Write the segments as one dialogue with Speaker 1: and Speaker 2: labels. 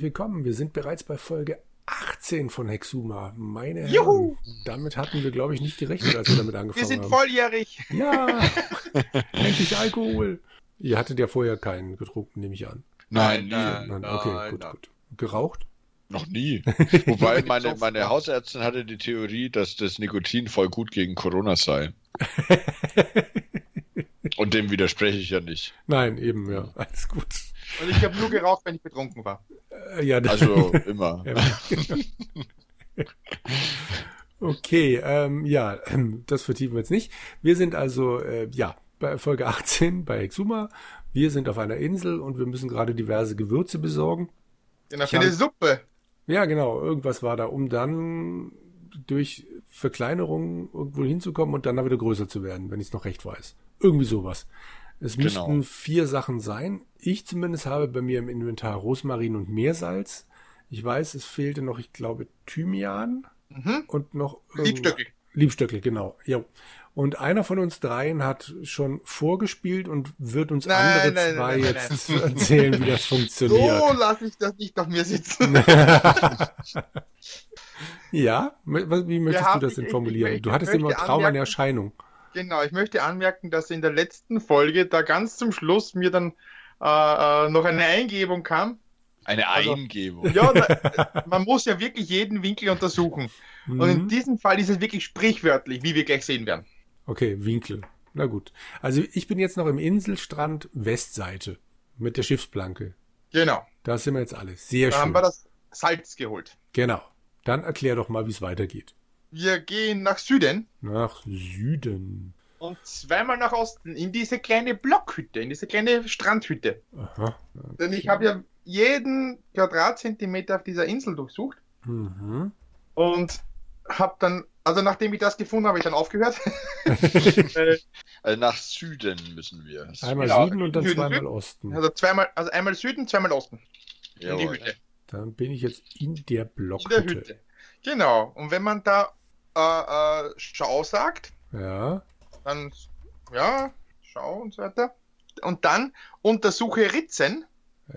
Speaker 1: herzlich willkommen. Wir sind bereits bei Folge 18 von Hexuma. Meine
Speaker 2: Juhu!
Speaker 1: Herren, damit hatten wir, glaube ich, nicht gerechnet, als wir damit angefangen
Speaker 2: Wir sind
Speaker 1: haben.
Speaker 2: volljährig.
Speaker 1: Ja, endlich Alkohol. Ihr hattet ja vorher keinen getrunken, nehme ich an.
Speaker 3: Nein, nie.
Speaker 2: nein.
Speaker 1: Nein, okay,
Speaker 2: nein,
Speaker 1: gut,
Speaker 2: nein.
Speaker 1: gut. Geraucht?
Speaker 3: Noch nie. Wobei meine, meine Hausärztin hatte die Theorie, dass das Nikotin voll gut gegen Corona sei. Und dem widerspreche ich ja nicht.
Speaker 1: Nein, eben, ja. Alles gut.
Speaker 2: Und ich habe nur geraucht, wenn ich betrunken war.
Speaker 1: Äh, ja, das-
Speaker 3: Also immer.
Speaker 1: Okay, ähm, ja, das vertiefen wir jetzt nicht. Wir sind also, äh, ja, bei Folge 18 bei Exuma. Wir sind auf einer Insel und wir müssen gerade diverse Gewürze besorgen.
Speaker 2: Genau, für eine Suppe.
Speaker 1: Ja, genau, irgendwas war da, um dann durch Verkleinerung irgendwo hinzukommen und dann da wieder größer zu werden, wenn ich es noch recht weiß. Irgendwie sowas. Es
Speaker 3: Genau.
Speaker 1: müssten vier Sachen sein. Ich zumindest habe bei mir im Inventar Rosmarin und Meersalz. Ich weiß, es fehlte noch, ich glaube, Thymian
Speaker 2: Mhm.
Speaker 1: und noch
Speaker 2: Liebstöckel.
Speaker 1: Liebstöckel, genau. Ja. Und einer von uns dreien hat schon vorgespielt und wird uns
Speaker 2: Nein,
Speaker 1: andere
Speaker 2: nein,
Speaker 1: zwei
Speaker 2: nein, nein,
Speaker 1: jetzt erzählen, wie das
Speaker 2: So
Speaker 1: funktioniert.
Speaker 2: lasse ich das nicht auf mir sitzen.
Speaker 1: ja, wie möchtest
Speaker 2: haben-
Speaker 1: du das denn
Speaker 2: ich- ich-
Speaker 1: formulieren?
Speaker 2: ich
Speaker 1: du hattest immer Traum eine
Speaker 2: anmerken-
Speaker 1: Erscheinung.
Speaker 2: Genau, ich möchte anmerken, dass in der letzten Folge da ganz zum Schluss mir dann äh, äh, noch eine Eingebung kam.
Speaker 3: Eine
Speaker 2: Also-
Speaker 3: Eingebung.
Speaker 2: Ja, da, man muss ja wirklich jeden Winkel untersuchen. Und in
Speaker 1: Mhm.
Speaker 2: diesem Fall ist es wirklich sprichwörtlich, wie wir gleich sehen werden.
Speaker 1: Okay, Winkel. Na gut. Also ich bin jetzt noch im Inselstrand Westseite mit der Schiffsplanke.
Speaker 2: Genau.
Speaker 1: Da sind wir jetzt alle. Sehr
Speaker 2: Da
Speaker 1: schön.
Speaker 2: haben wir das Salz geholt.
Speaker 1: Genau. Dann erklär doch mal, wie es weitergeht.
Speaker 2: Wir gehen nach Süden
Speaker 1: Nach Süden.
Speaker 2: und zweimal nach Osten in diese kleine Blockhütte, in diese kleine Strandhütte.
Speaker 1: Aha.
Speaker 2: Denn ich habe ja jeden Quadratzentimeter auf dieser Insel durchsucht
Speaker 1: Mhm.
Speaker 2: und habe dann, also nachdem ich das gefunden habe, habe ich dann aufgehört.
Speaker 3: Also nach Süden müssen wir.
Speaker 1: Einmal
Speaker 2: Genau,
Speaker 1: Süden und dann
Speaker 2: Süden,
Speaker 1: zweimal
Speaker 2: Süden.
Speaker 1: Osten.
Speaker 2: also zweimal, also einmal Süden, zweimal Osten. In die
Speaker 3: Jawohl.
Speaker 2: Hütte.
Speaker 1: Dann bin ich jetzt in der
Speaker 2: In der
Speaker 1: Blockhütte.
Speaker 2: Hütte. Genau. Und wenn man da äh, äh, Schau sagt,
Speaker 1: Ja.
Speaker 2: dann ja, Schau und so weiter. Und dann untersuche Ritzen.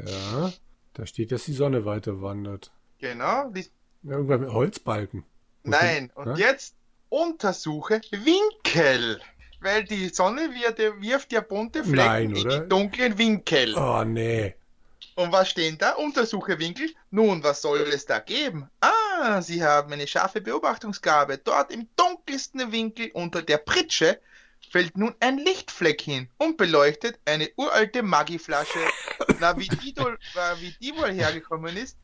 Speaker 1: Ja. Da steht, dass die Sonne weiter wandert.
Speaker 2: Genau. Die,
Speaker 1: Irgendwann mit Holzbalken.
Speaker 2: nein. Und
Speaker 1: Ja?
Speaker 2: jetzt untersuche Winkel. Weil die Sonne wirft ja bunte Flecken
Speaker 1: Nein,
Speaker 2: in
Speaker 1: oder?
Speaker 2: die dunklen Winkel.
Speaker 1: Oh, nee.
Speaker 2: Und was stehen da? Untersuche Winkel. Nun, was soll es da geben? Ah, Sie haben eine scharfe Beobachtungsgabe. Dort im dunkelsten Winkel unter der Pritsche fällt nun ein Lichtfleck hin und beleuchtet eine uralte Maggi-Flasche. Na, wie die, äh, wie die wohl hergekommen ist?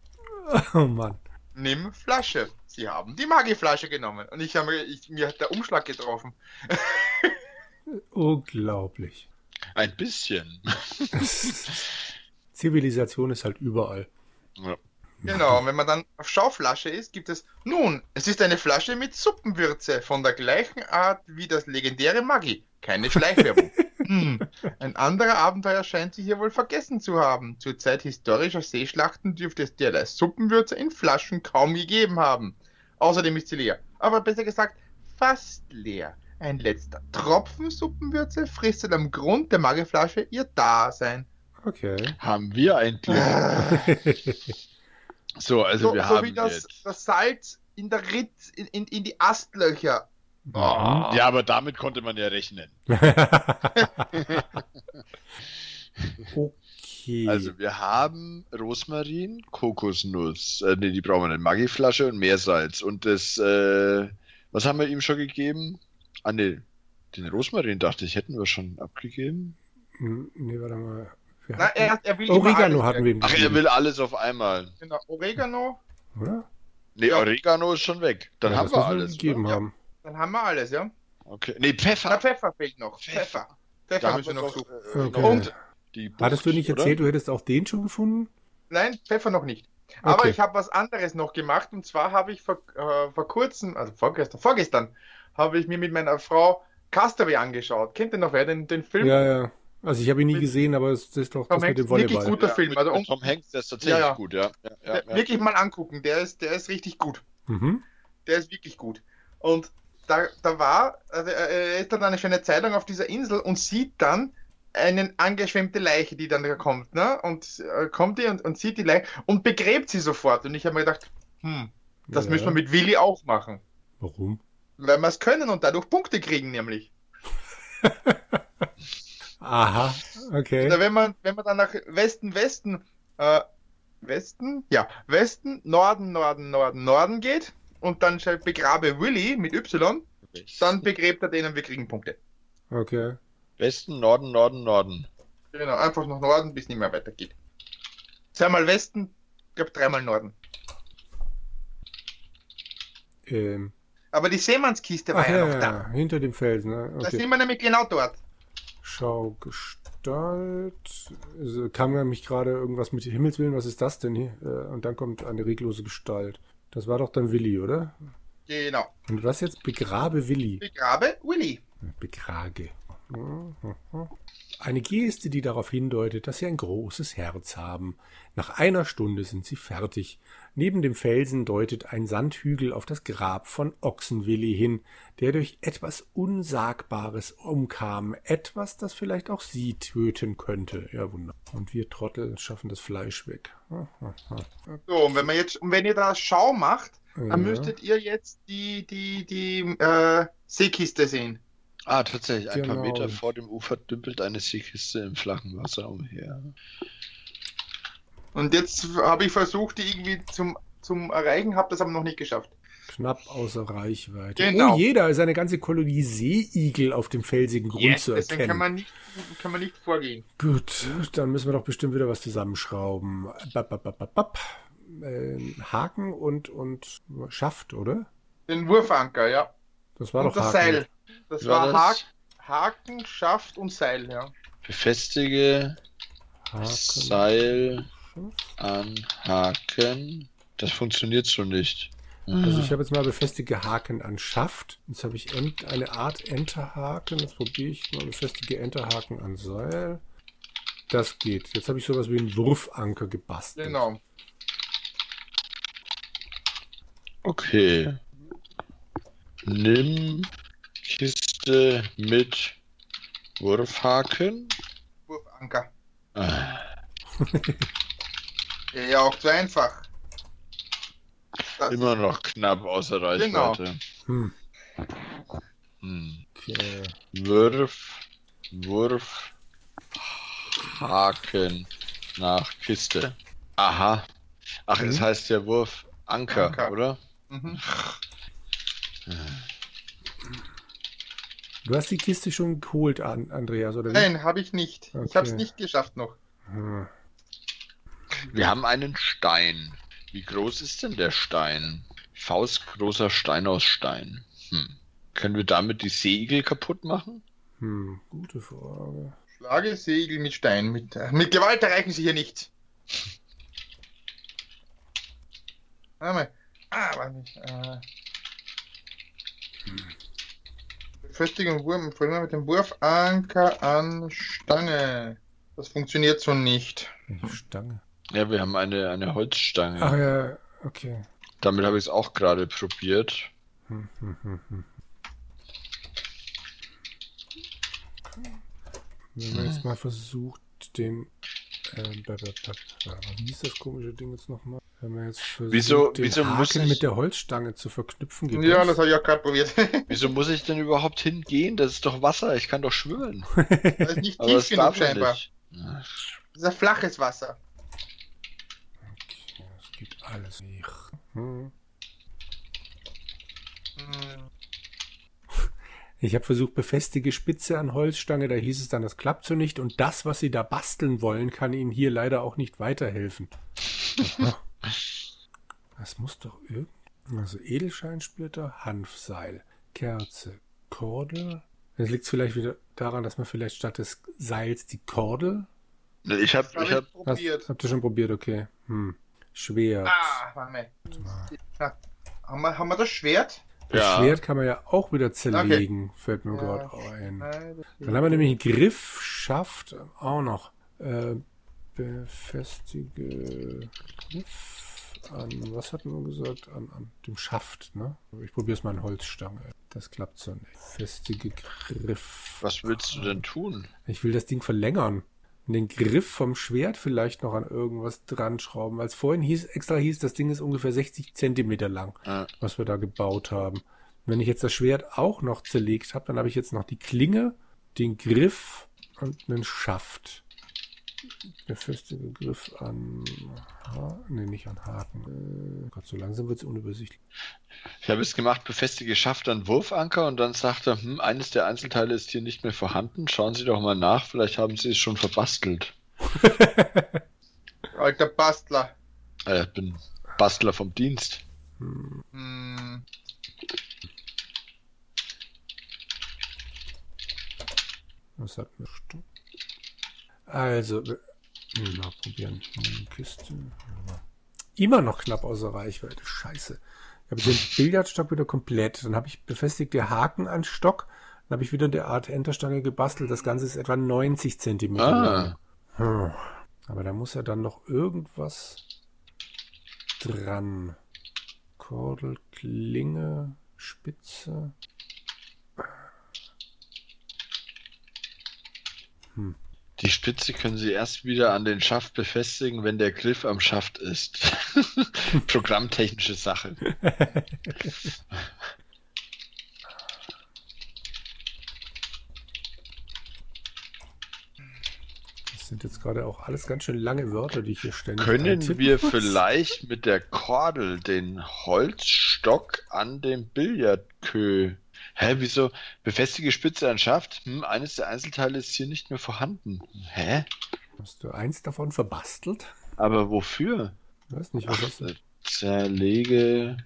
Speaker 1: Oh Mann.
Speaker 2: Nimm Flasche. Sie haben die Maggi-Flasche genommen. Und ich habe ich, mir hat der Umschlag getroffen.
Speaker 1: Unglaublich.
Speaker 3: Ein bisschen.
Speaker 1: Zivilisation ist halt überall.
Speaker 3: Ja.
Speaker 2: Genau, und wenn man dann auf Schauflasche ist, gibt es, nun, es ist eine Flasche mit Suppenwürze von der gleichen Art wie das legendäre Maggi. Keine Schleichwerbung. hm. Ein anderer Abenteuer scheint sich hier wohl vergessen zu haben. Zur Zeit historischer Seeschlachten dürfte es derlei Suppenwürze in Flaschen kaum gegeben haben. Außerdem ist sie leer. Aber besser gesagt, fast leer. Ein letzter Tropfen Suppenwürze fristet am Grund der Maggi-Flasche ihr Dasein.
Speaker 1: Okay.
Speaker 3: Haben wir ein Glück. So, also
Speaker 2: so,
Speaker 3: wir
Speaker 2: so
Speaker 3: haben
Speaker 2: wie das,
Speaker 3: jetzt.
Speaker 2: das Salz in der Ritz, in, in, in die Astlöcher.
Speaker 1: Mhm.
Speaker 3: Ja, aber damit konnte man ja rechnen.
Speaker 1: okay.
Speaker 3: Also wir haben Rosmarin, Kokosnuss, äh, nee, die brauchen wir nicht, Maggi-Flasche und Meersalz. Und das, äh, was haben wir ihm schon gegeben? Ah, nee, den Rosmarin dachte ich, hätten wir schon abgegeben.
Speaker 1: Hm, nee, warte mal. Wir
Speaker 2: Na, er, er will
Speaker 1: Oregano
Speaker 2: alles
Speaker 1: hatten wir ihm
Speaker 3: Ach, er will alles auf einmal.
Speaker 2: Genau, Oregano,
Speaker 1: oder?
Speaker 3: Nee,
Speaker 2: Ja.
Speaker 3: Oregano ist schon weg. Dann
Speaker 1: Ja,
Speaker 3: haben wir alles.
Speaker 1: gegeben
Speaker 3: oder?
Speaker 1: haben.
Speaker 2: dann haben wir alles, ja.
Speaker 3: Okay. Nee,
Speaker 2: Na,
Speaker 3: Pfeffer.
Speaker 2: Pfeffer fehlt noch.
Speaker 3: Pfeffer.
Speaker 2: Pfeffer. Pfeffer müssen wir noch suchen.
Speaker 3: äh,
Speaker 1: Okay.
Speaker 2: Und-
Speaker 3: die Bucht,
Speaker 1: Hattest du nicht
Speaker 3: oder?
Speaker 1: erzählt, du hättest auch den schon gefunden?
Speaker 2: Nein, Pfeffer noch nicht. Aber
Speaker 1: Okay.
Speaker 2: ich habe was anderes noch gemacht und zwar habe ich vor, äh, vor kurzem, also vorgestern, vorgestern, habe ich mir mit meiner Frau Castaway angeschaut. Kennt ihr noch wer den, den Film?
Speaker 1: Ja, ja. Also ich habe ihn nie
Speaker 2: Mit-
Speaker 1: gesehen, aber es ist doch
Speaker 2: Tom
Speaker 1: das mit dem
Speaker 2: Hanks, wirklich
Speaker 1: Volleyball.
Speaker 2: gut. guter Film,
Speaker 3: Mit,
Speaker 2: also
Speaker 3: mit
Speaker 2: um-
Speaker 3: Tom Hanks, der ist tatsächlich
Speaker 2: Ja, ja.
Speaker 3: gut, ja. ja, ja, ja.
Speaker 2: Wirklich mal angucken, der ist, der ist richtig gut.
Speaker 1: Mhm.
Speaker 2: Der ist wirklich gut. Und da, da war, also er ist dann eine schöne Zeit lang auf dieser Insel und sieht dann eine angeschwemmte Leiche, die dann da kommt, ne? Und äh, kommt die und, und sieht die Leiche und begräbt sie sofort. Und ich habe mir gedacht, hm, das
Speaker 1: Ja.
Speaker 2: müssen wir mit Willi auch machen.
Speaker 1: Warum?
Speaker 2: Weil wir es können und dadurch Punkte kriegen, nämlich.
Speaker 1: Aha, okay.
Speaker 2: Oder wenn man, wenn man dann nach Westen, Westen, äh, Westen, ja, Westen, Norden, Norden, Norden, Norden geht und dann schreibt begrabe Willi mit Y, dann begräbt er den und wir kriegen Punkte.
Speaker 1: Okay.
Speaker 3: Westen, Norden, Norden, Norden.
Speaker 2: Genau, einfach nach Norden, bis nicht mehr weitergeht. Zweimal Westen, ich glaube dreimal Norden.
Speaker 1: Ähm,
Speaker 2: Aber die Seemannskiste war
Speaker 1: ach
Speaker 2: ja,
Speaker 1: ja,
Speaker 2: noch
Speaker 1: ja,
Speaker 2: da.
Speaker 1: hinter dem Felsen. Ne?
Speaker 2: Da
Speaker 1: Okay.
Speaker 2: sind wir nämlich genau dort.
Speaker 1: Schau Gestalt. Also, kam ja mich gerade irgendwas mit Himmelswillen, was ist das denn hier? Äh, Und dann kommt eine reglose Gestalt. Das war doch dann Willi, oder?
Speaker 2: Genau.
Speaker 1: Und was jetzt? Begrabe Willi.
Speaker 2: Begrabe Willi.
Speaker 1: Begrage. Eine Geste, die darauf hindeutet, dass sie ein großes Herz haben. Nach einer Stunde sind sie fertig. Neben dem Felsen deutet ein Sandhügel auf das Grab von Ochsenwilli hin, der durch etwas Unsagbares umkam. Etwas, das vielleicht auch sie töten könnte. Ja, wunderbar. Und wir Trottel schaffen das Fleisch weg.
Speaker 2: So, und wenn man jetzt, und wenn ihr da Schau macht,
Speaker 1: Ja.
Speaker 2: dann müsstet ihr jetzt die, die, die äh, Seekiste sehen.
Speaker 3: Ah, tatsächlich. Ein paar
Speaker 1: Genau.
Speaker 3: Meter vor dem Ufer dümpelt eine Seekiste im flachen Wasser umher.
Speaker 2: Und jetzt habe ich versucht, die irgendwie zum, zum Erreichen, habe das aber noch nicht geschafft.
Speaker 1: Knapp außer Reichweite.
Speaker 2: Genau.
Speaker 1: Oh je, da ist eine ganze Kolonie Seeigel auf dem felsigen Grund zu
Speaker 2: deswegen
Speaker 1: erkennen.
Speaker 2: kann man, nicht, kann man nicht vorgehen.
Speaker 1: Gut, dann müssen wir doch bestimmt wieder was zusammenschrauben. Bap, bap, bap, bap, bap. Ähm, Haken und, und Schaft, oder?
Speaker 2: Den Wurfanker, ja.
Speaker 1: Das war
Speaker 2: und
Speaker 1: doch
Speaker 2: das
Speaker 1: Haken.
Speaker 2: Seil. Das
Speaker 3: War
Speaker 2: war
Speaker 3: das?
Speaker 2: Hak Haken, Schaft und Seil, ja.
Speaker 3: Befestige
Speaker 1: Haken.
Speaker 3: Seil an Haken. Das funktioniert so nicht.
Speaker 1: Also ich habe jetzt mal befestige Haken an Schaft. Jetzt habe ich eine Art Enterhaken. Jetzt probiere ich mal befestige Enterhaken an Seil. Das geht. Jetzt habe ich sowas wie einen Wurfanker gebastelt.
Speaker 2: Genau.
Speaker 3: Okay. Nimm Kiste mit Wurfhaken.
Speaker 2: Wurfanker.
Speaker 3: Ah,
Speaker 2: Ja, ja, auch zu einfach. Das,
Speaker 3: Immer noch knapp außer
Speaker 2: Genau.
Speaker 3: Reichweite.
Speaker 1: Hm,
Speaker 3: Hm.
Speaker 1: okay.
Speaker 3: Wurf, Wurf, Haken nach Kiste. Aha. Ach, es
Speaker 1: Mhm.
Speaker 3: heißt ja Wurf Anker,
Speaker 2: Anker.
Speaker 3: oder?
Speaker 2: mhm.
Speaker 1: Du hast die Kiste schon geholt, an, Andreas, oder?
Speaker 2: Nein, habe ich nicht. Ich
Speaker 1: Okay.
Speaker 2: habe es nicht geschafft noch.
Speaker 1: Hm.
Speaker 3: Wir haben einen Stein. Wie groß ist denn der Stein? Faustgroßer Stein aus Stein. Hm. Können wir damit die Seeigel kaputt machen?
Speaker 1: Hm, gute Frage.
Speaker 2: Schlage Segel mit Stein. Mit, äh, mit Gewalt erreichen sie hier nichts. Warte mal. Ah, warte nicht. Äh. Befestigung Wurm, vorhin mit dem Wurfanker an Stange. Das funktioniert so nicht.
Speaker 1: Stange?
Speaker 3: Ja, wir haben eine, eine Holzstange.
Speaker 1: Ach ja, okay.
Speaker 3: Damit habe ich es auch gerade probiert.
Speaker 1: Hm, hm, hm. Wenn man jetzt mal versucht, den. Äh, wie hieß das komische Ding jetzt nochmal? Wenn man jetzt versucht,
Speaker 3: Wieso-
Speaker 1: den
Speaker 3: wieso muss
Speaker 1: Haken
Speaker 3: ich-
Speaker 1: mit der Holzstange zu verknüpfen, geht
Speaker 2: Ja, das habe ich auch gerade probiert.
Speaker 3: Wieso muss ich denn überhaupt hingehen? Das ist doch Wasser, ich kann doch schwimmen.
Speaker 2: das ist nicht tief genug scheinbar.
Speaker 3: nicht. Ja.
Speaker 2: Das ist ein flaches Wasser.
Speaker 1: Okay, das geht alles nicht. Hm.
Speaker 2: Hm.
Speaker 1: Ich habe versucht, befestige Spitze an Holzstange, da hieß es dann, das klappt so nicht. Und das, was Sie da basteln wollen, kann Ihnen hier leider auch nicht weiterhelfen. Das muss doch irgend... Also Edelscheinsplitter, Hanfseil, Kerze, Kordel. Das liegt vielleicht wieder daran, dass man vielleicht statt des Seils die Kordel...
Speaker 3: Ich habe
Speaker 2: Das
Speaker 3: ich
Speaker 2: habe
Speaker 3: hab,
Speaker 1: Hast,
Speaker 2: probiert.
Speaker 1: habt ihr schon probiert, okay. Hm. Schwert.
Speaker 2: Ah, warte mal. Ja. Haben, wir, haben wir das Schwert?
Speaker 1: Das
Speaker 3: Ja.
Speaker 1: Schwert kann man ja auch wieder zerlegen, fällt mir
Speaker 2: Ja.
Speaker 1: gerade ein. Dann haben wir nämlich einen Griff, Schaft auch noch. Äh, befestige Griff an, was hatten wir gesagt? An, an dem Schaft, ne? Ich probiere es mal an Holzstange. Das klappt so nicht. Festige Griff.
Speaker 3: Was willst du denn tun?
Speaker 1: Ich will das Ding verlängern. Den Griff vom Schwert vielleicht noch an irgendwas dran schrauben. Weil es vorhin hieß, extra hieß, das Ding ist ungefähr 60 Zentimeter lang,
Speaker 3: Ah,
Speaker 1: was wir da gebaut haben. Wenn ich jetzt das Schwert auch noch zerlegt habe, dann habe ich jetzt noch die Klinge, den Griff und einen Schaft. Befestige Griff an. Ha nee, nicht an Haken. Äh, Gott, so langsam wird es unübersichtlich.
Speaker 3: Ich habe es gemacht, befestige Schaft an Wurfanker und dann sagte er, hm, eines der Einzelteile ist hier nicht mehr vorhanden. Schauen Sie doch mal nach, vielleicht haben Sie es schon verbastelt.
Speaker 2: Alter Bastler.
Speaker 3: Äh, ich bin Bastler vom Dienst.
Speaker 2: Hm,
Speaker 1: Was hat mir Stu- Also, hm, mal probieren. Hm, Kiste. Immer noch knapp außer Reichweite. Scheiße. Ich habe den Billardstock wieder komplett. Dann habe ich befestigte Haken an Stock. Dann habe ich wieder eine Art Enterstange gebastelt. Das Ganze ist etwa 90 Zentimeter
Speaker 3: Ah.
Speaker 1: lang. Hm. Aber da muss ja dann noch irgendwas dran. Kordel, Klinge, Spitze.
Speaker 3: Die Spitze können Sie erst wieder an den Schaft befestigen, wenn der Griff am Schaft ist. Programmtechnische Sache.
Speaker 1: Das sind jetzt gerade auch alles ganz schön lange Wörter, die ich hier ständig
Speaker 3: Können
Speaker 1: eintippen
Speaker 3: wir vielleicht mit der Kordel den Holzstock an dem Billardkö. Hä, wieso? Befestige Spitze an Schaft? Hm, eines der Einzelteile ist hier nicht mehr vorhanden. Hä?
Speaker 1: Hast du eins davon verbastelt?
Speaker 3: Aber wofür?
Speaker 1: Ich weiß nicht, was hast du?
Speaker 3: zerlege.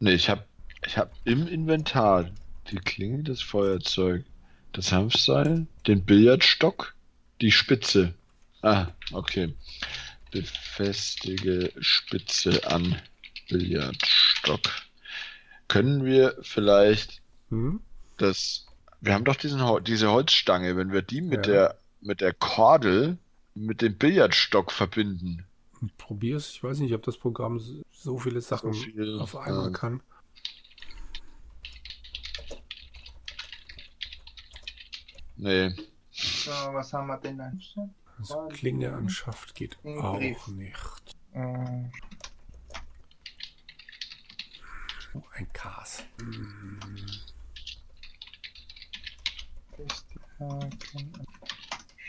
Speaker 3: Ne, ich hab, ich hab im Inventar die Klinge, das Feuerzeug, das Hanfseil, den Billardstock, die Spitze. Ah, okay. Befestige Spitze an Billardstock. Können wir vielleicht
Speaker 1: Hm?
Speaker 3: das. Wir haben doch diesen, diese Holzstange, wenn wir die mit
Speaker 1: Ja.
Speaker 3: der mit der Kordel mit dem Billardstock verbinden.
Speaker 1: Probier's. Ich weiß nicht, ob das Programm so- so viele Sachen
Speaker 3: viel,
Speaker 1: auf einmal
Speaker 3: ja.
Speaker 1: kann.
Speaker 3: Nee.
Speaker 2: so, was haben wir denn dann?
Speaker 1: Also Klinge an Schaft geht auch nicht. Oh, ein Kas.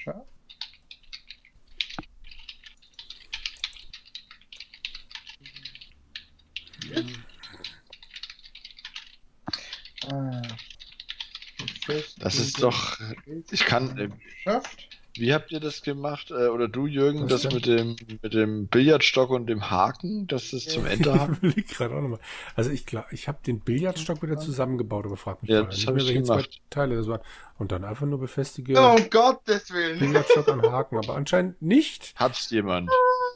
Speaker 2: Schau. Ah.
Speaker 3: Das ist doch. Ich kann. äh,
Speaker 2: Schafft.
Speaker 3: Wie habt ihr das gemacht? Äh, Oder du, Jürgen,
Speaker 1: Was
Speaker 3: das
Speaker 1: denn?
Speaker 3: mit dem, mit dem Billardstock und dem Haken, dass das zum Ende haben?
Speaker 1: Ich gerade auch nochmal. Also ich klar, ich habe den Billardstock wieder zusammengebaut, aber frag mich
Speaker 3: Ja, das
Speaker 1: nicht
Speaker 3: hab
Speaker 1: mehr,
Speaker 3: ich
Speaker 1: welche zwei
Speaker 3: gemacht.
Speaker 1: Teile das waren. Und dann einfach nur befestige
Speaker 2: Oh, um Gottes Willen.
Speaker 1: Billardstock an Haken, aber anscheinend nicht.
Speaker 3: Hat's jemand?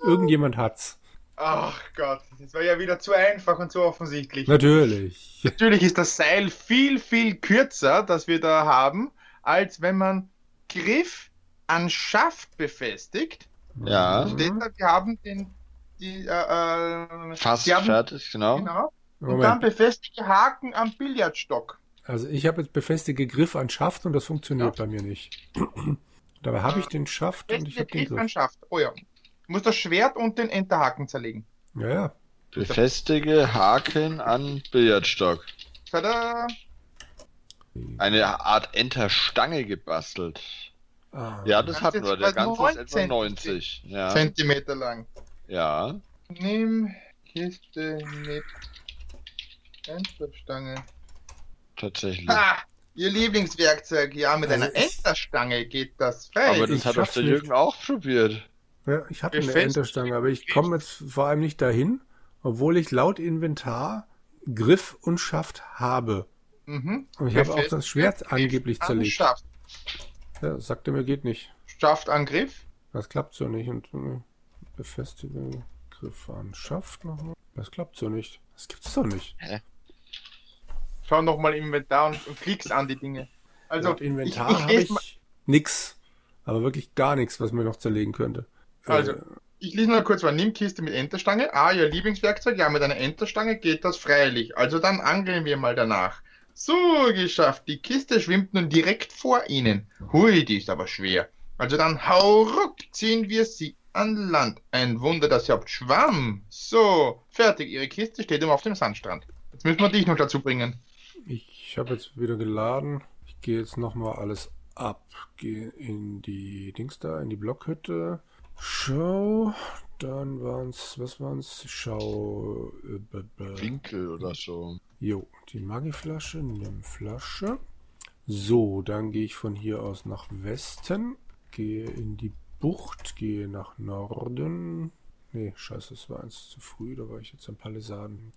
Speaker 1: Irgendjemand hat's.
Speaker 2: Ach Gott, das war ja wieder zu einfach und zu offensichtlich.
Speaker 1: Natürlich.
Speaker 2: Natürlich ist das Seil viel, viel kürzer, das wir da haben, als wenn man Griff an Schaft befestigt.
Speaker 3: Ja.
Speaker 1: Mhm.
Speaker 2: Steht da, wir haben den, die, äh, äh,
Speaker 3: Fast
Speaker 2: haben,
Speaker 3: fertig, genau.
Speaker 2: Genau. Und
Speaker 1: Moment.
Speaker 2: dann befestigte Haken am Billardstock.
Speaker 1: Also ich habe jetzt befestige Griff an Schaft und das funktioniert
Speaker 2: Ja.
Speaker 1: bei mir nicht. Dabei habe ich den Schaft und ich habe den
Speaker 2: Griff an. Schaft. Oh ja. Du musst das Schwert und den Enterhaken zerlegen.
Speaker 1: Ja, ja.
Speaker 3: Befestige Haken an Billardstock.
Speaker 2: Tada!
Speaker 3: Eine Art Enterstange gebastelt.
Speaker 1: Ah.
Speaker 3: Ja, das
Speaker 2: Das
Speaker 3: hatten wir. Der ganze ist etwa
Speaker 2: 19
Speaker 3: 90. Ja.
Speaker 2: Zentimeter lang.
Speaker 3: ja.
Speaker 2: Nimm Kiste mit Enterstange.
Speaker 3: Tatsächlich.
Speaker 2: Ha! Ihr Lieblingswerkzeug. Ja, mit
Speaker 1: Also
Speaker 2: einer Enterstange geht das frei.
Speaker 3: Aber das
Speaker 1: ich
Speaker 3: hat doch der
Speaker 1: nicht.
Speaker 3: Jürgen auch probiert.
Speaker 1: Ja, ich hatte eine Enterstange, aber ich komme jetzt vor allem nicht dahin, obwohl ich laut Inventar Griff und Schaft habe.
Speaker 2: Mhm.
Speaker 1: Und ich habe auch das Schwert angeblich
Speaker 2: an
Speaker 1: zerlegt.
Speaker 2: Schaft.
Speaker 1: Ja, sagte mir, geht nicht.
Speaker 2: Schaftangriff.
Speaker 1: Das klappt so nicht. Und äh, befestige Griff an Schaft nochmal. Das klappt so nicht. Das gibt's doch nicht.
Speaker 2: Schau nochmal im Inventar und, und klickst an die Dinge. Also,
Speaker 1: laut Inventar
Speaker 2: ich, ich
Speaker 1: habe
Speaker 2: lese
Speaker 1: ich
Speaker 2: mal,
Speaker 1: nix. Aber wirklich gar nichts, was mir noch zerlegen könnte.
Speaker 2: Also,
Speaker 1: Äh,
Speaker 2: Ich lese noch kurz vor. Nimm Kiste mit Enterstange. Ah, Ihr Lieblingswerkzeug. Ja, mit einer Enterstange geht das freilich. Also dann angeln wir mal danach. So, geschafft. Die Kiste schwimmt nun direkt vor Ihnen. Hui, die ist aber schwer. Also dann hauruck ziehen wir sie an Land. Ein Wunder, dass sie überhaupt schwamm. So, fertig. Ihre Kiste steht immer auf dem Sandstrand. Jetzt müssen wir dich noch dazu bringen.
Speaker 1: Ich habe jetzt wieder geladen. Ich gehe jetzt nochmal alles ab. Gehe in die Dings da, in die Blockhütte. Schau. Dann waren's, was waren's? Schau. Äh, b- b-
Speaker 3: Winkel oder so.
Speaker 1: Jo, die Magiflasche, nimm Flasche. So, dann gehe ich von hier aus nach Westen, gehe in die Bucht, gehe nach Norden. Nee, scheiße, es war eins zu früh, da war ich jetzt am Palisaden.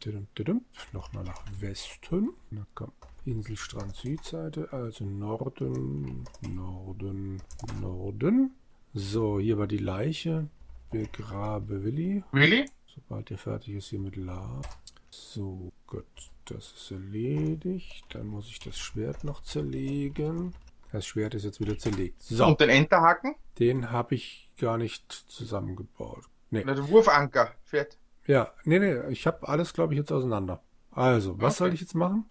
Speaker 1: Nochmal nach Westen. Na komm, Inselstrand Südseite, also Norden, Norden, Norden. So, hier war die Leiche. Begrabe Willi.
Speaker 2: Willi?
Speaker 1: Sobald er fertig ist hier mit La. So, gut. Das ist erledigt. Dann muss ich das Schwert noch zerlegen. Das Schwert ist jetzt wieder zerlegt. So,
Speaker 2: Und den Enterhaken?
Speaker 1: den habe ich gar nicht zusammengebaut. Nee.
Speaker 2: Oder den Wurfanker. Fährt.
Speaker 1: Ja, nee, nee, ich habe alles, glaube ich, jetzt auseinander. Also, was
Speaker 2: Okay.
Speaker 1: soll ich jetzt machen?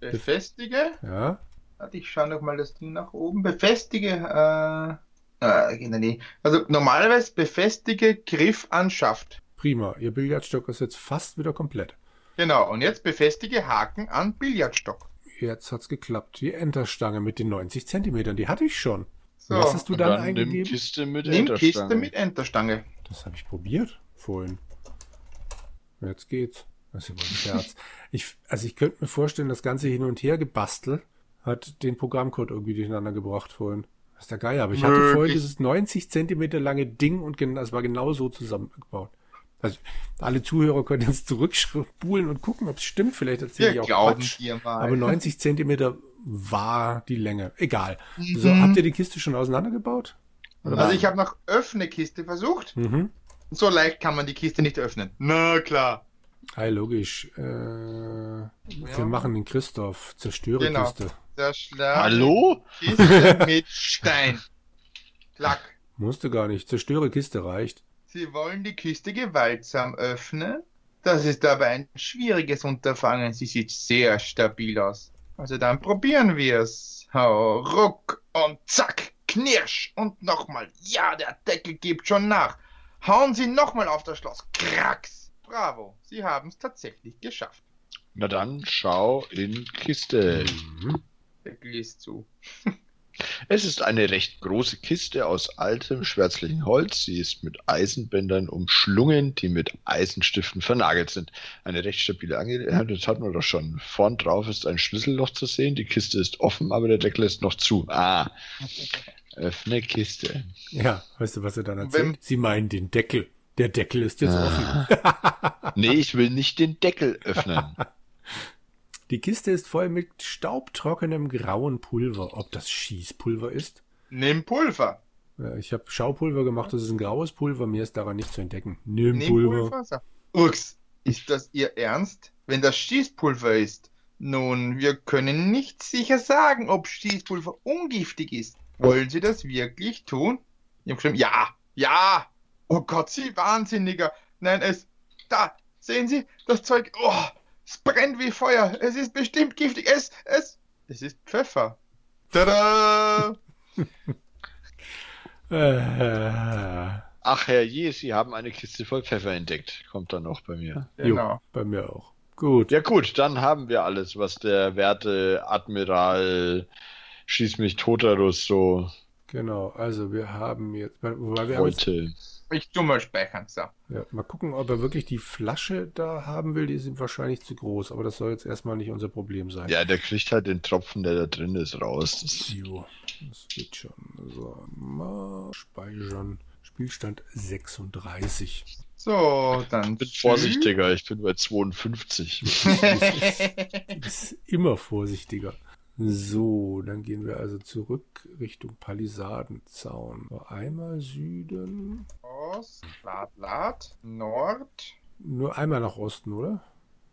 Speaker 2: Befestige.
Speaker 1: Ja,
Speaker 2: Warte, ich schaue noch mal das Ding nach oben. Befestige, äh, äh, nee. Also normalerweise befestige Griff an Schaft.
Speaker 1: prima. Ihr Billardstock ist jetzt fast wieder komplett.
Speaker 2: Genau, und jetzt befestige Haken an Billardstock.
Speaker 1: Jetzt hat's geklappt. Die Enterstange mit den 90 Zentimetern, die hatte ich schon.
Speaker 2: So,
Speaker 1: Was hast du dann,
Speaker 3: dann nimm
Speaker 1: eingegeben?
Speaker 3: Kiste mit
Speaker 2: nimm Kiste
Speaker 3: Enterstange.
Speaker 2: mit Enterstange.
Speaker 1: Das habe ich probiert vorhin. Jetzt geht's. Das ist ja wohl ein Scherz. Ich, also ich könnte mir vorstellen, das ganze Hin und Her gebastelt hat den Programmcode irgendwie durcheinander gebracht vorhin. Das ist der Geier. Aber ich hatte
Speaker 2: Möglich.
Speaker 1: vorhin dieses 90 Zentimeter lange Ding und das war genau so zusammengebaut. Also alle Zuhörer können jetzt zurückspulen und gucken, ob es stimmt. Vielleicht erzähle ich auch Quatsch. Aber 90 Zentimeter war die Länge. Egal. So,
Speaker 2: Mhm.
Speaker 1: habt ihr die Kiste schon auseinandergebaut? Oder
Speaker 2: Also
Speaker 1: was?
Speaker 2: ich habe nach Öffne Kiste versucht.
Speaker 1: Mhm.
Speaker 2: So leicht kann man die Kiste nicht öffnen. Na klar.
Speaker 1: Hi, logisch. Äh, Wir machen den Christoph. Zerstöre
Speaker 2: Genau.
Speaker 1: Kiste.
Speaker 3: Hallo?
Speaker 2: Kiste mit Stein. Klack.
Speaker 1: Musste gar nicht. Zerstöre Kiste reicht.
Speaker 2: Sie wollen die Kiste gewaltsam öffnen? Das ist aber ein schwieriges Unterfangen. Sie sieht sehr stabil aus. Also dann probieren wir's. Hau, ruck und zack, knirsch und nochmal. Ja, der Deckel gibt schon nach. Hauen Sie nochmal auf das Schloss. Krax. Bravo, Sie haben's tatsächlich geschafft.
Speaker 3: Na dann schau in Kiste.
Speaker 1: Mhm.
Speaker 2: Deckel ist zu.
Speaker 3: Es ist eine recht große Kiste aus altem schwärzlichen Holz. Sie ist mit Eisenbändern umschlungen, die mit Eisenstiften vernagelt sind. Eine recht stabile Angelegenheit, das hatten wir doch schon. Vorn drauf ist ein Schlüsselloch zu sehen. Die Kiste ist offen, aber der Deckel ist noch zu. Ah, öffne Kiste.
Speaker 1: Ja, weißt du, was er dann
Speaker 2: Wenn-
Speaker 1: erzählt? Sie meinen den Deckel. Der Deckel ist jetzt
Speaker 3: Ah.
Speaker 1: offen.
Speaker 3: Nee, ich will nicht den Deckel öffnen.
Speaker 1: Die Kiste ist voll mit staubtrockenem grauen Pulver. Ob das Schießpulver ist?
Speaker 2: Nimm Pulver.
Speaker 1: Ja, ich habe Schaupulver gemacht, das ist ein graues Pulver. Mir ist daran nicht zu entdecken. Nimm
Speaker 2: Nimm
Speaker 1: Pulver.
Speaker 2: Pulver. Ux, ist das Ihr Ernst? Wenn das Schießpulver ist? Nun, wir können nicht sicher sagen, ob Schießpulver ungiftig ist. Wollen Sie das wirklich tun? Ich hab geschrieben, ja, ja. Oh Gott, Sie Wahnsinniger. Nein, es, da, sehen Sie, das Zeug, oh, es brennt wie Feuer. Es ist bestimmt giftig. Es, es, es ist Pfeffer. Tada!
Speaker 1: Äh,
Speaker 3: Ach herrje, Sie haben eine Kiste voll Pfeffer entdeckt. Kommt dann noch bei mir.
Speaker 2: Genau.
Speaker 1: Jo, bei mir auch. Gut.
Speaker 3: Ja gut, dann haben wir alles, was der werte Admiral Schieß mich Totarus so
Speaker 1: Genau. Also wir haben jetzt, wobei wir haben jetzt,
Speaker 3: wollte.
Speaker 2: Ich tu mal speichern. So.
Speaker 1: ja, mal gucken, ob er wirklich die Flasche da haben will. Die ihm wahrscheinlich zu groß, aber das soll jetzt erstmal nicht unser Problem sein.
Speaker 3: Ja, der kriegt halt den Tropfen, der da drin ist, raus. Das,
Speaker 1: Jo, das geht schon. So, mal speichern. Spielstand 36.
Speaker 2: So, dann.
Speaker 3: ich bin vorsichtiger, ich bin bei 52.
Speaker 1: Du bist immer vorsichtiger. So, dann gehen wir also zurück Richtung Palisadenzaun. Einmal Süden.
Speaker 2: Ost, Lad, Lad, Nord,
Speaker 1: Nur einmal nach Osten, oder?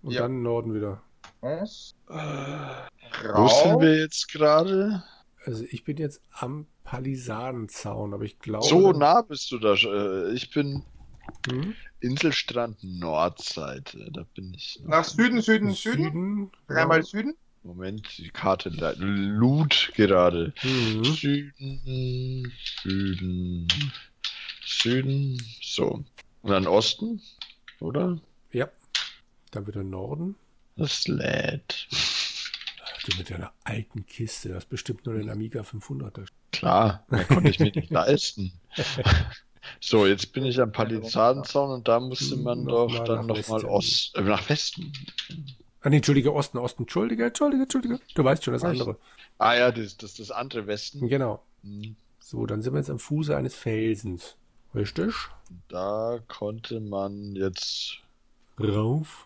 Speaker 1: Und
Speaker 2: Ja.
Speaker 1: dann Norden wieder.
Speaker 2: Ost,
Speaker 3: Wo sind wir jetzt gerade?
Speaker 1: Also ich bin jetzt am Palisadenzaun, aber ich glaube.
Speaker 3: So nah bist du da. äh, Ich bin
Speaker 1: Hm?
Speaker 3: Inselstrand Nordseite. Da bin ich.
Speaker 2: Nach Süden, Süden, Süden.
Speaker 1: Süden.
Speaker 2: Dreimal Süden.
Speaker 3: Moment, die Karte lud gerade.
Speaker 1: Mhm.
Speaker 3: Süden, Süden, Süden. So. Und dann Osten, oder?
Speaker 1: Ja. Dann wieder Norden.
Speaker 3: Das lädt.
Speaker 1: Du mit deiner alten Kiste, das ist bestimmt nur den Amiga 500er.
Speaker 3: Klar, mehr konnte ich mir nicht leisten. So, jetzt bin ich am Palisadenzaun und da musste man
Speaker 1: Hm,
Speaker 3: doch dann nochmal. Ost, äh, nach Westen.
Speaker 1: Ah, nee, Entschuldige, Osten, Osten, Entschuldige, Entschuldige, Entschuldige. Du weißt schon, das
Speaker 3: Was?
Speaker 1: andere.
Speaker 3: Ah ja, das, das das andere Westen.
Speaker 1: Genau.
Speaker 3: Hm,
Speaker 1: So, dann sind wir jetzt am Fuße eines Felsens. Richtig?
Speaker 3: Da konnte man jetzt
Speaker 1: Rauf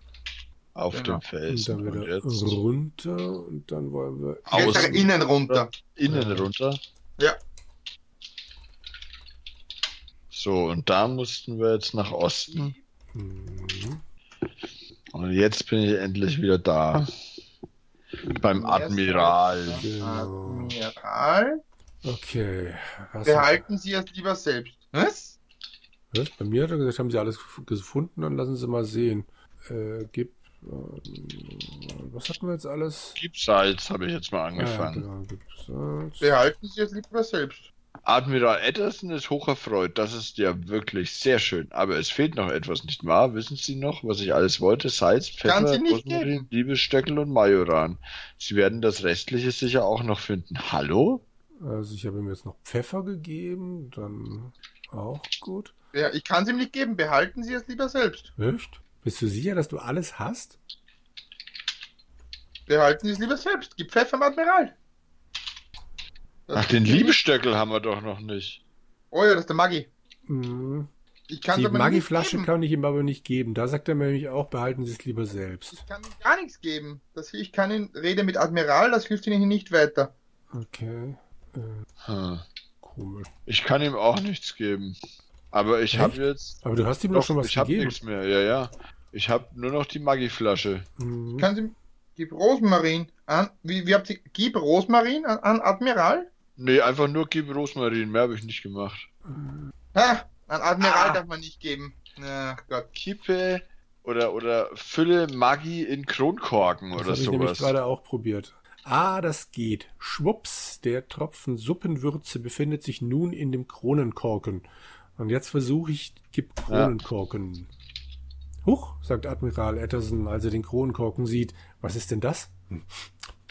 Speaker 3: auf
Speaker 2: Genau.
Speaker 3: dem
Speaker 1: und
Speaker 3: Felsen
Speaker 1: dann
Speaker 3: und
Speaker 1: wieder
Speaker 3: jetzt
Speaker 1: runter und dann wollen wir.
Speaker 3: Außen.
Speaker 2: innen runter.
Speaker 3: innen runter.
Speaker 2: Ja.
Speaker 3: So, und da mussten wir jetzt nach Osten.
Speaker 1: Mhm.
Speaker 3: Und jetzt bin ich endlich wieder da. Beim Admiral.
Speaker 1: Genau.
Speaker 2: Admiral.
Speaker 1: Okay. Was
Speaker 2: Behalten Sie es lieber selbst. Was?
Speaker 1: Was? Bei mir hat er gesagt, haben sie alles gef- gefunden, dann lassen sie mal sehen. Äh, gib. ähm, was hatten wir jetzt alles?
Speaker 3: Gib Salz, habe ich jetzt mal angefangen.
Speaker 1: genau, gib Salz.
Speaker 2: Behalten Sie es lieber selbst.
Speaker 3: Admiral Edderson ist hocherfreut. Das ist ja wirklich sehr schön. Aber es fehlt noch etwas, nicht wahr? Wissen Sie noch, was ich alles wollte? Salz, Pfeffer, Rosmarin. Liebesstöckel und Majoran. Sie werden das Restliche sicher auch noch finden. Hallo?
Speaker 1: Also ich habe ihm jetzt noch Pfeffer gegeben, dann auch gut.
Speaker 2: Ja, ich kann es ihm nicht geben. Behalten Sie es lieber selbst.
Speaker 1: Echt? Bist du sicher, dass du alles hast?
Speaker 2: Behalten Sie es lieber selbst. Gib Pfeffer im Admiral. Das
Speaker 3: Ach, den Liebesstöckel haben wir doch noch nicht.
Speaker 2: Oh ja, das ist der Maggi.
Speaker 1: Mhm.
Speaker 2: Ich kann
Speaker 1: Die Maggi-Flasche kann ich ihm aber nicht geben. Da sagt er mir nämlich auch, behalten Sie es lieber selbst.
Speaker 2: Ich kann ihm gar nichts geben. Das, ich kann ihn rede mit Admiral, das hilft Ihnen nicht weiter.
Speaker 1: Okay. Äh,
Speaker 3: Hm.
Speaker 1: komisch.
Speaker 3: Ich kann ihm auch nichts geben. Aber ich habe jetzt.
Speaker 1: Aber du hast ihm doch, schon was
Speaker 3: ich habe
Speaker 1: gegeben.
Speaker 3: nichts mehr. Ja, ja. Ich habe nur noch die Maggi-Flasche.
Speaker 1: Mhm.
Speaker 2: Kann sie, gib Rosmarin an. Wie, wie habt ihr. Gib Rosmarin an, an Admiral?
Speaker 3: Nee, einfach nur gib Rosmarin. Mehr habe ich nicht gemacht.
Speaker 2: Ha, an Admiral
Speaker 3: Ah.
Speaker 2: darf man nicht geben. Ach Gott.
Speaker 3: Kippe oder, oder fülle Maggi in Kronkorken
Speaker 1: Das
Speaker 3: oder
Speaker 1: habe ich nämlich
Speaker 3: sowas.
Speaker 1: gerade auch probiert. Ah, das geht. Schwupps, der Tropfen Suppenwürze befindet sich nun in dem Kronenkorken. Und jetzt versuche ich, gib Kronenkorken. Huch, sagt Admiral Etterson, als er den Kronenkorken sieht. Was ist denn das? Hm.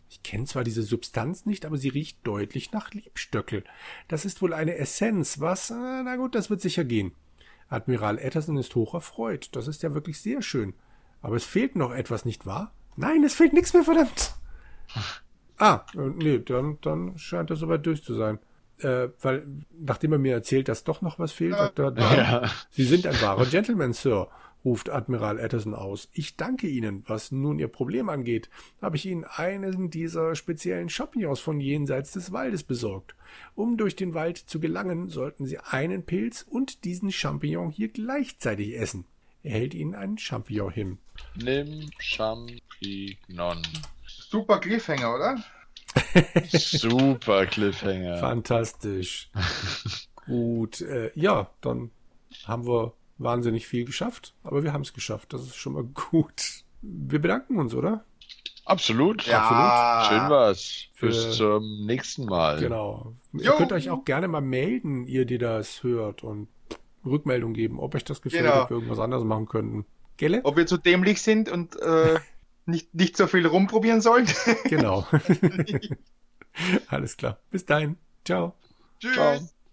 Speaker 1: Ich kenne zwar diese Substanz nicht, aber sie riecht deutlich nach Liebstöckel. Das ist wohl eine Essenz, was? Äh, Na gut, das wird sicher gehen. Admiral Etterson ist hoch erfreut. Das ist ja wirklich sehr schön. Aber es fehlt noch etwas, nicht wahr? Nein, es fehlt nichts mehr, verdammt. Ah, äh, nee, dann, dann scheint er soweit durch zu sein. Äh, weil, nachdem er mir erzählt, dass doch noch was fehlt, sagt er, nein,
Speaker 3: Ja.
Speaker 1: Sie sind ein wahrer Gentleman, Sir, ruft Admiral Etterson aus. Ich danke Ihnen. Was nun Ihr Problem angeht, habe ich Ihnen einen dieser speziellen Champignons von jenseits des Waldes besorgt. Um durch den Wald zu gelangen, sollten Sie einen Pilz und diesen Champignon hier gleichzeitig essen. Er hält Ihnen einen Champignon hin.
Speaker 3: Nimm Champignon.
Speaker 2: Super Cliffhanger, oder?
Speaker 3: Super Cliffhanger.
Speaker 1: Fantastisch. Gut, äh, ja, dann haben wir wahnsinnig viel geschafft, aber wir haben es geschafft. Das ist schon mal gut. Wir bedanken uns, oder?
Speaker 3: Absolut.
Speaker 2: Ja.
Speaker 3: Schön war's. Bis
Speaker 1: Für-
Speaker 3: zum nächsten Mal.
Speaker 1: Genau. Ihr
Speaker 2: Jo.
Speaker 1: könnt euch auch gerne mal melden, ihr, die das hört und Rückmeldung geben, ob euch das gefällt,
Speaker 2: Genau.
Speaker 1: ob wir irgendwas anderes machen könnten. Gelle?
Speaker 2: Ob wir zu dämlich sind und äh, nicht, nicht so viel rumprobieren sollen.
Speaker 1: Genau. Alles klar. Bis dahin. Ciao.
Speaker 2: Tschüss.
Speaker 3: Ciao.